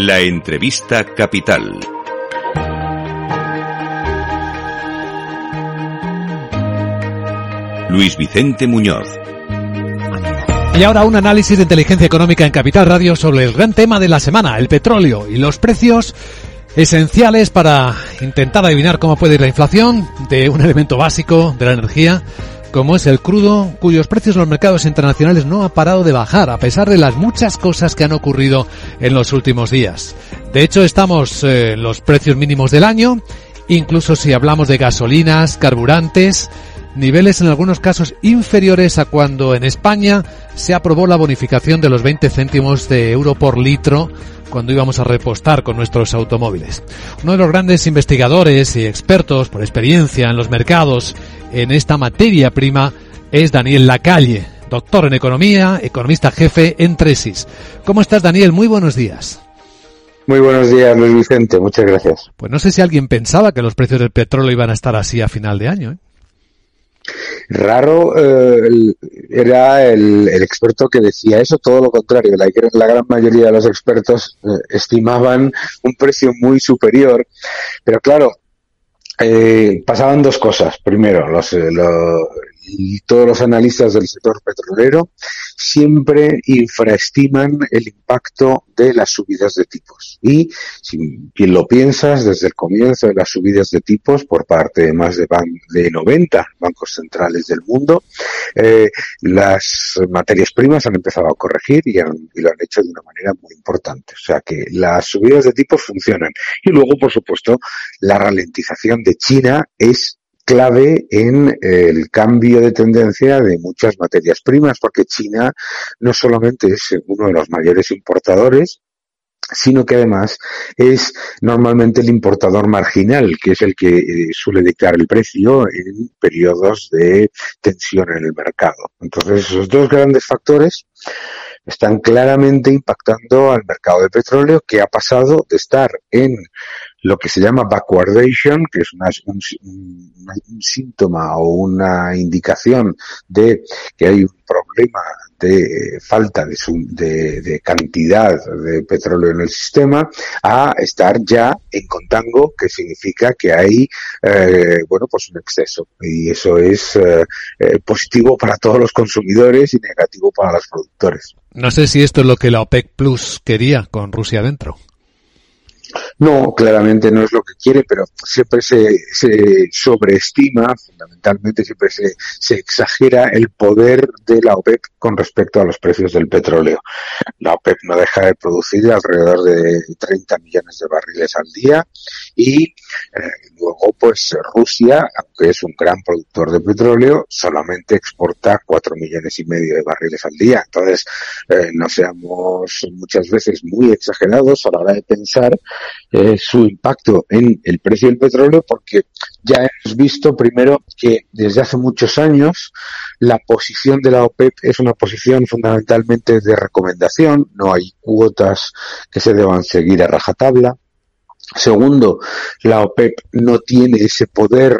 La entrevista capital. Luis Vicente Muñoz. Y ahora un análisis de inteligencia económica en Capital Radio sobre el gran tema de la semana, el petróleo y los precios esenciales para intentar adivinar cómo puede ir la inflación de un elemento básico de la energía como es el crudo, cuyos precios en los mercados internacionales no ha parado de bajar, a pesar de las muchas cosas que han ocurrido en los últimos días. De hecho, estamos eh, en los precios mínimos del año, incluso si hablamos de gasolinas, carburantes, niveles en algunos casos inferiores a cuando en España se aprobó la bonificación de los 20 céntimos de euro por litro cuando íbamos a repostar con nuestros automóviles. Uno de los grandes investigadores y expertos por experiencia en los mercados en esta materia prima es Daniel Lacalle, doctor en economía, economista jefe en Tresis. ¿Cómo estás, Daniel? Muy buenos días. Muy buenos días, Luis Vicente. Muchas gracias. Pues no sé si alguien pensaba que los precios del petróleo iban a estar así a final de año. ¿eh? Raro eh, era el, experto que decía eso, todo lo contrario. La, la gran mayoría de los expertos eh, estimaban un precio muy superior. Pero claro, eh, pasaban dos cosas. Primero, los, eh, y todos los analistas del sector petrolero siempre infraestiman el impacto de las subidas de tipos. Y si bien lo piensas, desde el comienzo de las subidas de tipos por parte de más de, de 90 bancos centrales del mundo, eh, las materias primas han empezado a corregir y lo han hecho de una manera muy importante. O sea que las subidas de tipos funcionan. Y luego, por supuesto, la ralentización de China es clave en el cambio de tendencia de muchas materias primas, porque China no solamente es uno de los mayores importadores, sino que además es normalmente el importador marginal, que es el que eh, suele dictar el precio en periodos de tensión en el mercado. Entonces, esos dos grandes factores están claramente impactando al mercado de petróleo, que ha pasado de estar en lo que se llama backwardation, que es un, síntoma o una indicación de que hay un problema de falta de, de, cantidad de petróleo en el sistema, a estar ya en contango, que significa que hay, eh, bueno, pues un exceso. Y eso es eh, eh, positivo para todos los consumidores y negativo para los productores. No sé si esto es lo que la OPEC Plus quería con Rusia dentro. No, claramente no es lo que quiere, pero siempre se, se sobreestima, fundamentalmente siempre se, se, exagera el poder de la OPEP con respecto a los precios del petróleo. La OPEP no deja de producir alrededor de 30 millones de barriles al día y eh, luego pues Rusia, aunque es un gran productor de petróleo, solamente exporta 4 millones y medio de barriles al día. Entonces, eh, no seamos muchas veces muy exagerados a la hora de pensar eh, su impacto en el precio del petróleo porque ya hemos visto primero que desde hace muchos años la posición de la OPEP es una posición fundamentalmente de recomendación, no hay cuotas que se deban seguir a rajatabla. Segundo, la OPEP no tiene ese poder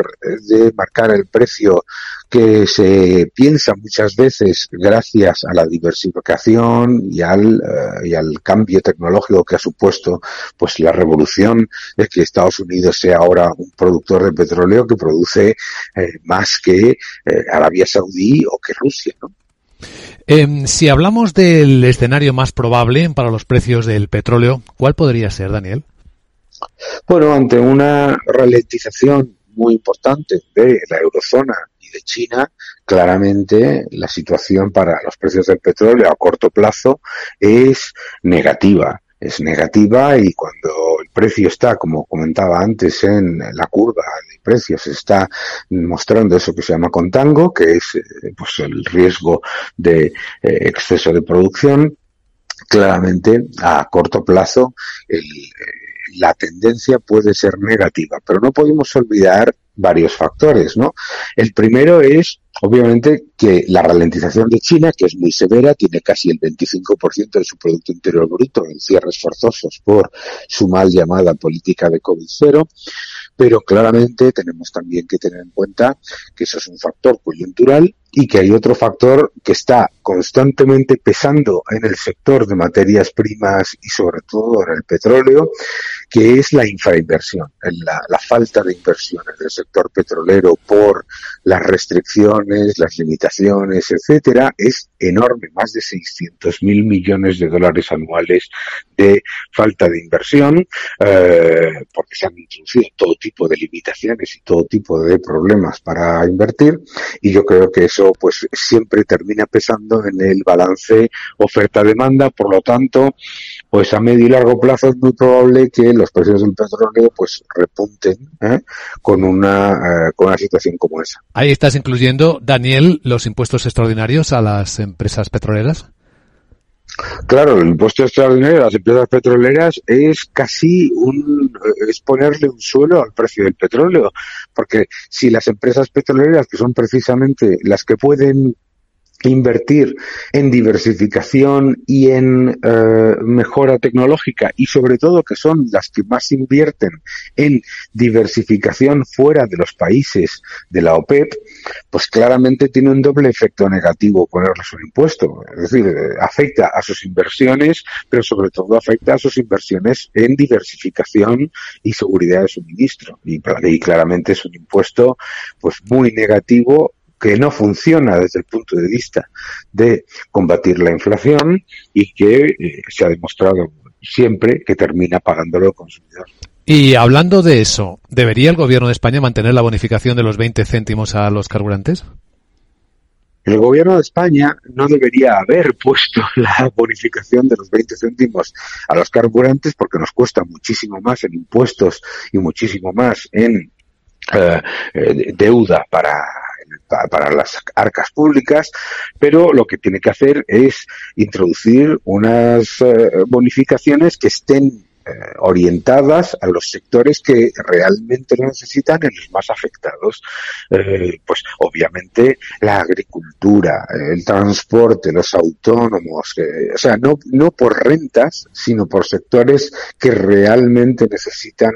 de marcar el precio que se piensa muchas veces gracias a la diversificación y al, eh, y al cambio tecnológico que ha supuesto pues la revolución de que Estados Unidos sea ahora un productor de petróleo que produce eh, más que eh, Arabia Saudí o que Rusia, ¿no? Em, si hablamos del escenario más probable para los precios del petróleo, ¿cuál podría ser, Daniel? Bueno, ante una ralentización muy importante de la eurozona y de China, claramente la situación para los precios del petróleo a corto plazo es negativa. Es negativa y cuando el precio está, como comentaba antes, en la curva de precios, está mostrando eso que se llama contango, que es eh, pues el riesgo de eh, exceso de producción, claramente a corto plazo el, la tendencia puede ser negativa, pero no podemos olvidar varios factores, ¿no? El primero es, obviamente, que la ralentización de China, que es muy severa, tiene casi el 25% de su Producto Interior Bruto en cierres forzosos por su mal llamada política de COVID-0, pero claramente tenemos también que tener en cuenta que eso es un factor coyuntural y que hay otro factor que está constantemente pesando en el sector de materias primas y sobre todo en el petróleo, que es la infrainversión, la, falta de inversiones del sector petrolero por las restricciones, las limitaciones, etcétera, es enorme, más de 600 mil millones de dólares anuales de falta de inversión, eh, porque se han introducido todo tipo de limitaciones y todo tipo de problemas para invertir, y yo creo que eso pues siempre termina pesando en el balance oferta-demanda, por lo tanto, pues a medio y largo plazo es muy probable que los precios del petróleo pues repunten ¿eh? con una eh, con una situación como esa. Ahí estás incluyendo, Daniel, los impuestos extraordinarios a las empresas petroleras. Claro, el impuesto extraordinario a las empresas petroleras es casi un, es ponerle un suelo al precio del petróleo, porque si las empresas petroleras, que son precisamente las que pueden invertir en diversificación y en eh, mejora tecnológica y sobre todo que son las que más invierten en diversificación fuera de los países de la OPEP, pues claramente tiene un doble efecto negativo ponerles un impuesto. Es decir, eh, afecta a sus inversiones, pero sobre todo afecta a sus inversiones en diversificación y seguridad de suministro. Y, y claramente es un impuesto pues muy negativo que no funciona desde el punto de vista de combatir la inflación y que eh, se ha demostrado siempre que termina pagándolo el consumidor. Y hablando de eso, ¿debería el gobierno de España mantener la bonificación de los 20 céntimos a los carburantes? El gobierno de España no debería haber puesto la bonificación de los 20 céntimos a los carburantes porque nos cuesta muchísimo más en impuestos y muchísimo más en eh, eh, deuda para para las arcas públicas, pero lo que tiene que hacer es introducir unas eh, bonificaciones que estén orientadas a los sectores que realmente lo necesitan y los más afectados. Eh, pues obviamente la agricultura, el transporte, los autónomos, o sea, no, no por rentas, sino por sectores que realmente necesitan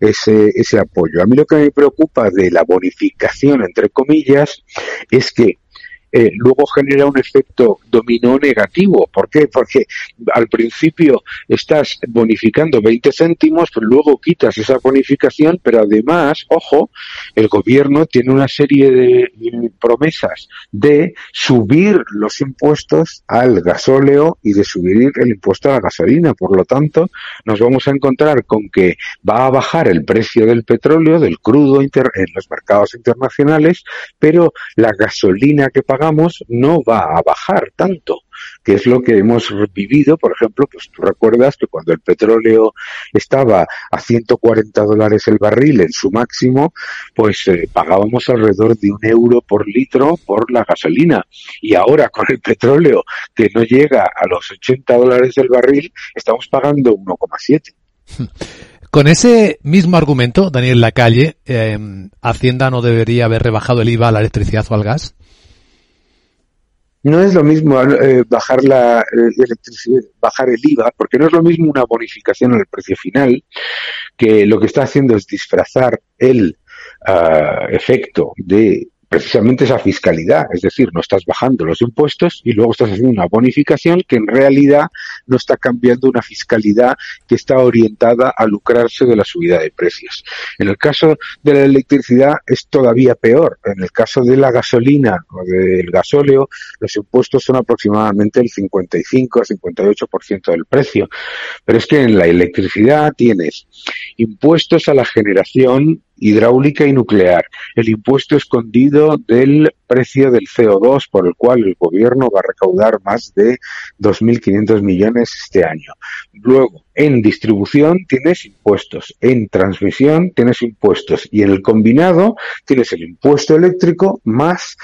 ese, ese apoyo. A mí lo que me preocupa de la bonificación, entre comillas, es que eh, luego genera un efecto dominó negativo. ¿Por qué? Porque al principio estás bonificando 20 céntimos, pero luego quitas esa bonificación, pero además, ojo, el gobierno tiene una serie de promesas de subir los impuestos al gasóleo y de subir el impuesto a la gasolina. Por lo tanto, nos vamos a encontrar con que va a bajar el precio del petróleo, del crudo en los mercados internacionales, pero la gasolina que no va a bajar tanto, que es lo que hemos vivido, por ejemplo, pues tú recuerdas que cuando el petróleo estaba a 140 dólares el barril en su máximo, pues eh, pagábamos alrededor de un euro por litro por la gasolina. Y ahora con el petróleo que no llega a los 80 dólares el barril, estamos pagando 1,7. Con ese mismo argumento, Daniel Lacalle, eh, ¿Hacienda no debería haber rebajado el IVA a la electricidad o al gas? No es lo mismo eh, bajar la eh, electricidad, bajar el IVA, porque no es lo mismo una bonificación en el precio final, que lo que está haciendo es disfrazar el ah, efecto de precisamente esa fiscalidad, es decir, no estás bajando los impuestos y luego estás haciendo una bonificación que en realidad no está cambiando una fiscalidad que está orientada a lucrarse de la subida de precios. En el caso de la electricidad es todavía peor. En el caso de la gasolina o del gasóleo, los impuestos son aproximadamente el 55 a 58% del precio. Pero es que en la electricidad tienes impuestos a la generación hidráulica y nuclear, el impuesto escondido del precio del CO2 por el cual el gobierno va a recaudar más de 2.500 millones este año. Luego, en distribución tienes impuestos, en transmisión tienes impuestos y en el combinado tienes el impuesto eléctrico más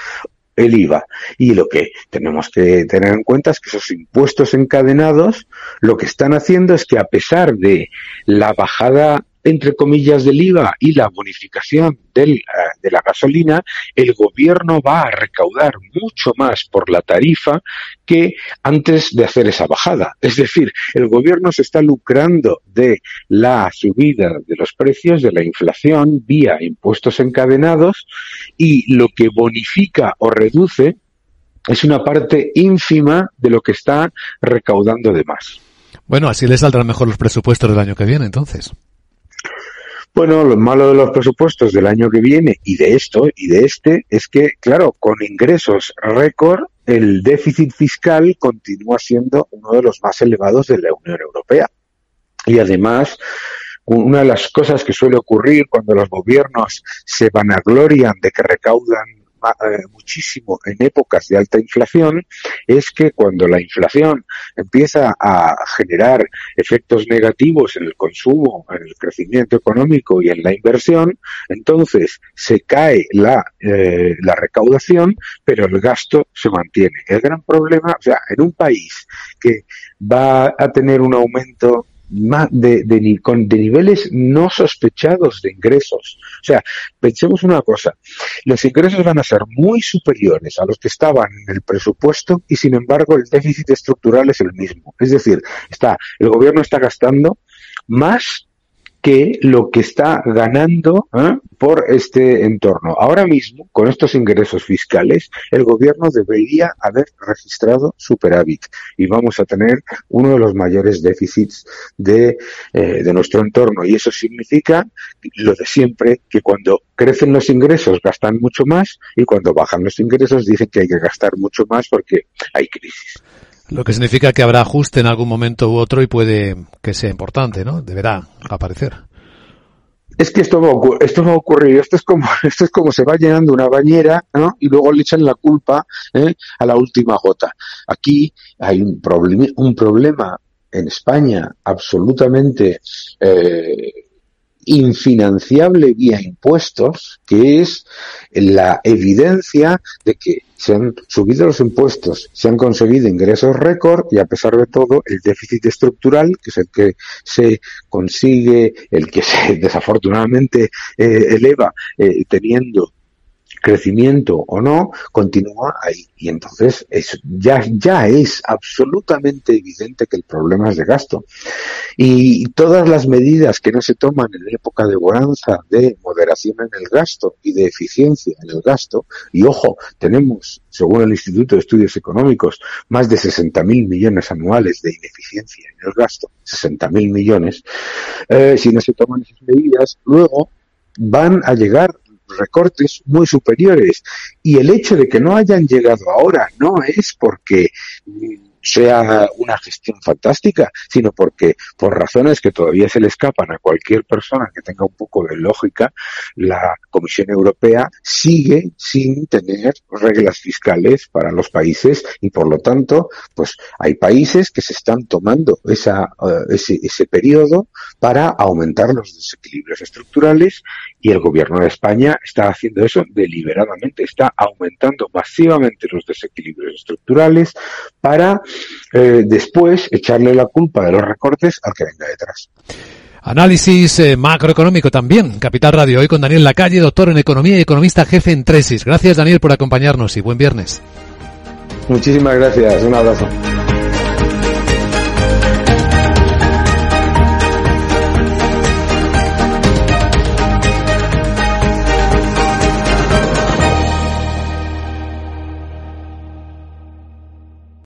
el IVA. Y lo que tenemos que tener en cuenta es que esos impuestos encadenados lo que están haciendo es que a pesar de la bajada entre comillas, del IVA y la bonificación del, eh, de la gasolina, el gobierno va a recaudar mucho más por la tarifa que antes de hacer esa bajada. Es decir, el gobierno se está lucrando de la subida de los precios, de la inflación, vía impuestos encadenados, y lo que bonifica o reduce es una parte ínfima de lo que está recaudando de más. Bueno, así le saldrán mejor los presupuestos del año que viene, entonces. Bueno, lo malo de los presupuestos del año que viene y de esto y de este es que, claro, con ingresos récord, el déficit fiscal continúa siendo uno de los más elevados de la Unión Europea. Y además, una de las cosas que suele ocurrir cuando los gobiernos se vanaglorian de que recaudan muchísimo en épocas de alta inflación es que cuando la inflación empieza a generar efectos negativos en el consumo, en el crecimiento económico y en la inversión, entonces se cae la, eh, la recaudación, pero el gasto se mantiene. El gran problema, o sea, en un país que va a tener un aumento de, de, de niveles no sospechados de ingresos. O sea, pensemos una cosa, los ingresos van a ser muy superiores a los que estaban en el presupuesto y sin embargo el déficit estructural es el mismo. Es decir, está, el gobierno está gastando más que lo que está ganando ¿eh? por este entorno. Ahora mismo, con estos ingresos fiscales, el gobierno debería haber registrado superávit y vamos a tener uno de los mayores déficits de, eh, de nuestro entorno. Y eso significa lo de siempre, que cuando crecen los ingresos gastan mucho más y cuando bajan los ingresos dicen que hay que gastar mucho más porque hay crisis. Lo que significa que habrá ajuste en algún momento u otro y puede que sea importante, ¿no? Deberá aparecer. Es que esto va, a esto va a ocurrir, esto es como, esto es como se va llenando una bañera, ¿no? Y luego le echan la culpa ¿eh? a la última gota. Aquí hay un problema, un problema en España absolutamente eh, infinanciable vía impuestos, que es la evidencia de que se han subido los impuestos, se han conseguido ingresos récord y a pesar de todo el déficit estructural, que es el que se consigue, el que se desafortunadamente eh, eleva eh, teniendo crecimiento o no, continúa ahí. Y entonces es, ya, ya es absolutamente evidente que el problema es de gasto. Y todas las medidas que no se toman en época de bonanza de moderación en el gasto y de eficiencia en el gasto, y ojo, tenemos, según el Instituto de Estudios Económicos, más de 60.000 millones anuales de ineficiencia en el gasto, 60.000 millones, eh, si no se toman esas medidas, luego van a llegar recortes muy superiores. Y el hecho de que no hayan llegado ahora no es porque sea una gestión fantástica, sino porque por razones que todavía se le escapan a cualquier persona que tenga un poco de lógica, la Comisión Europea sigue sin tener reglas fiscales para los países y por lo tanto, pues hay países que se están tomando esa, eh, ese, ese periodo para aumentar los desequilibrios estructurales y el gobierno de España está haciendo eso deliberadamente, está aumentando masivamente los desequilibrios estructurales para eh, después echarle la culpa de los recortes al que venga detrás. Análisis eh, macroeconómico también. Capital Radio, hoy con Daniel Lacalle, doctor en Economía y economista jefe en Tresis. Gracias Daniel por acompañarnos y buen viernes. Muchísimas gracias. Un abrazo.